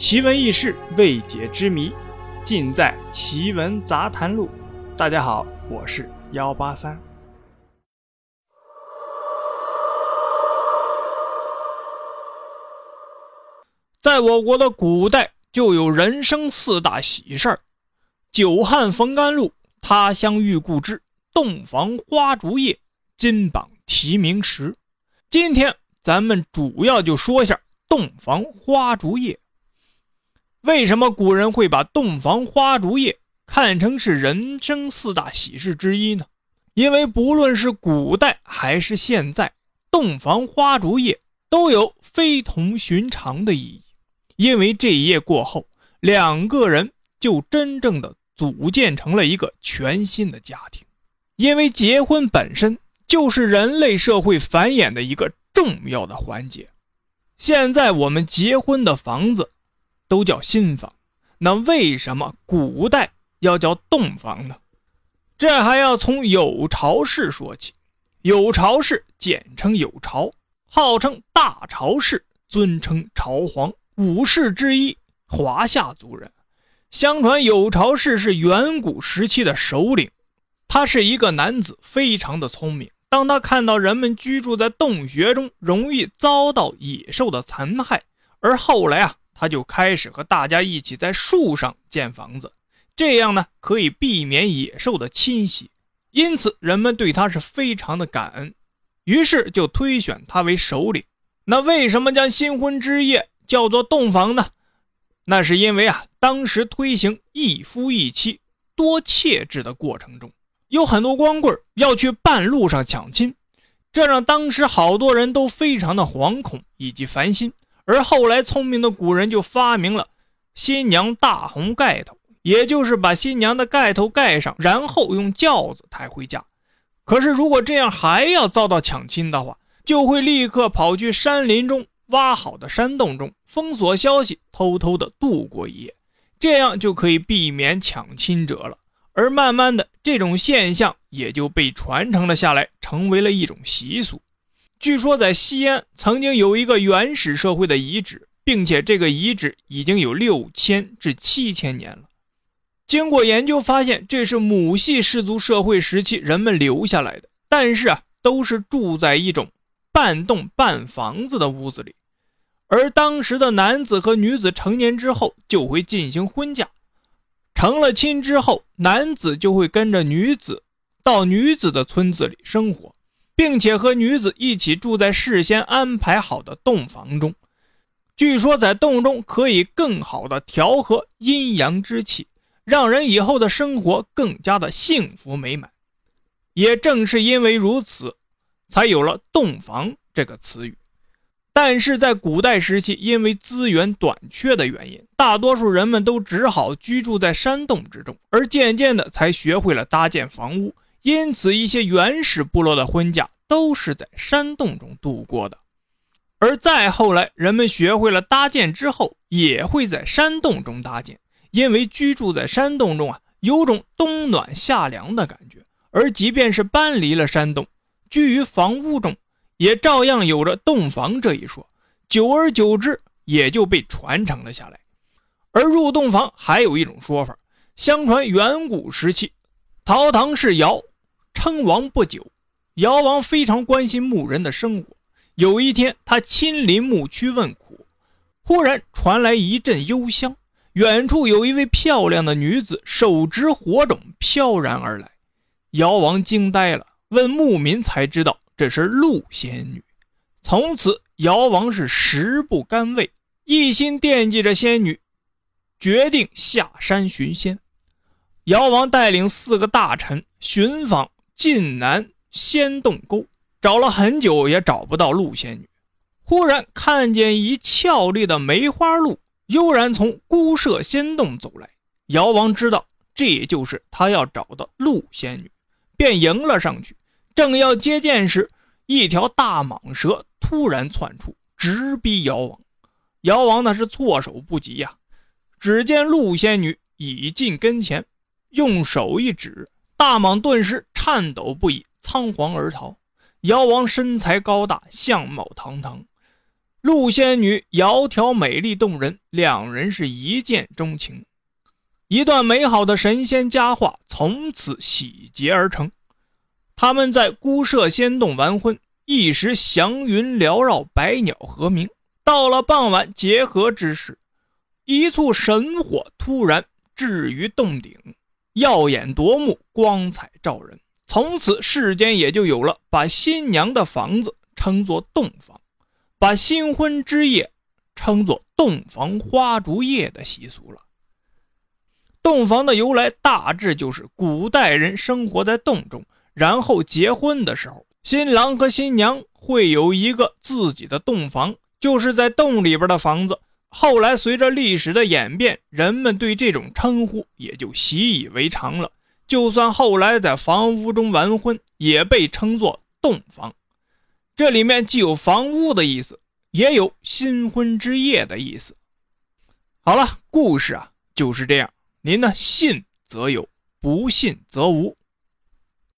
奇闻异事、未解之谜，尽在《奇闻杂谈录》。大家好，我是幺八三。在我国的古代，就有人生四大喜事儿：久旱逢甘露、他乡遇故知、洞房花烛夜、金榜题名时。今天咱们主要就说一下洞房花烛夜。为什么古人会把洞房花烛夜看成是人生四大喜事之一呢？因为不论是古代还是现在，洞房花烛夜都有非同寻常的意义。因为这一夜过后，两个人就真正的组建成了一个全新的家庭。因为结婚本身就是人类社会繁衍的一个重要的环节。现在我们结婚的房子。都叫新房，那为什么古代要叫洞房呢？这还要从有巢氏说起。有巢氏简称有巢，号称大巢氏，尊称巢皇，五氏之一，华夏族人。相传有巢氏是远古时期的首领，他是一个男子，非常的聪明。当他看到人们居住在洞穴中，容易遭到野兽的残害，而后来啊。他就开始和大家一起在树上建房子，这样呢可以避免野兽的侵袭，因此人们对他是非常的感恩，于是就推选他为首领。那为什么将新婚之夜叫做洞房呢？那是因为啊，当时推行一夫一妻多妾制的过程中，有很多光棍要去半路上抢亲，这让当时好多人都非常的惶恐以及烦心。而后来，聪明的古人就发明了新娘大红盖头，也就是把新娘的盖头盖上，然后用轿子抬回家。可是，如果这样还要遭到抢亲的话，就会立刻跑去山林中挖好的山洞中封锁消息，偷偷的度过一夜，这样就可以避免抢亲者了。而慢慢的，这种现象也就被传承了下来，成为了一种习俗。据说在西安曾经有一个原始社会的遗址，并且这个遗址已经有六千至七千年了。经过研究发现，这是母系氏族社会时期人们留下来的，但是啊，都是住在一种半洞半房子的屋子里。而当时的男子和女子成年之后就会进行婚嫁，成了亲之后，男子就会跟着女子到女子的村子里生活。并且和女子一起住在事先安排好的洞房中，据说在洞中可以更好的调和阴阳之气，让人以后的生活更加的幸福美满。也正是因为如此，才有了洞房这个词语。但是在古代时期，因为资源短缺的原因，大多数人们都只好居住在山洞之中，而渐渐的才学会了搭建房屋。因此，一些原始部落的婚嫁都是在山洞中度过的。而再后来，人们学会了搭建之后，也会在山洞中搭建，因为居住在山洞中啊，有种冬暖夏凉的感觉。而即便是搬离了山洞，居于房屋中，也照样有着洞房这一说。久而久之，也就被传承了下来。而入洞房还有一种说法，相传远古时期，陶唐是尧。称王不久，尧王非常关心牧人的生活。有一天，他亲临牧区问苦，忽然传来一阵幽香，远处有一位漂亮的女子手执火种飘然而来。尧王惊呆了，问牧民才知道这是陆仙女。从此，尧王是食不甘味，一心惦记着仙女，决定下山寻仙。尧王带领四个大臣寻访。晋南仙洞沟找了很久也找不到陆仙女，忽然看见一俏丽的梅花鹿悠然从孤舍仙洞走来。尧王知道这就是他要找的陆仙女，便迎了上去。正要接见时，一条大蟒蛇突然窜出，直逼尧王。尧王那是措手不及呀！只见陆仙女已近跟前，用手一指。大蟒顿时颤抖不已，仓皇而逃。尧王身材高大，相貌堂堂，陆仙女窈窕美丽动人，两人是一见钟情，一段美好的神仙佳话从此喜结而成。他们在孤舍仙洞完婚，一时祥云缭绕，百鸟和鸣。到了傍晚结合之时，一簇神火突然置于洞顶，耀眼夺目，光彩照人。从此世间也就有了把新娘的房子称作洞房，把新婚之夜称作洞房花烛夜的习俗了。洞房的由来大致就是古代人生活在洞中，然后结婚的时候，新郎和新娘会有一个自己的洞房，就是在洞里边的房子。后来随着历史的演变，人们对这种称呼也就习以为常了。就算后来在房屋中完婚，也被称作洞房。这里面既有房屋的意思，也有新婚之夜的意思。好了，故事啊就是这样。您呢，信则有，不信则无。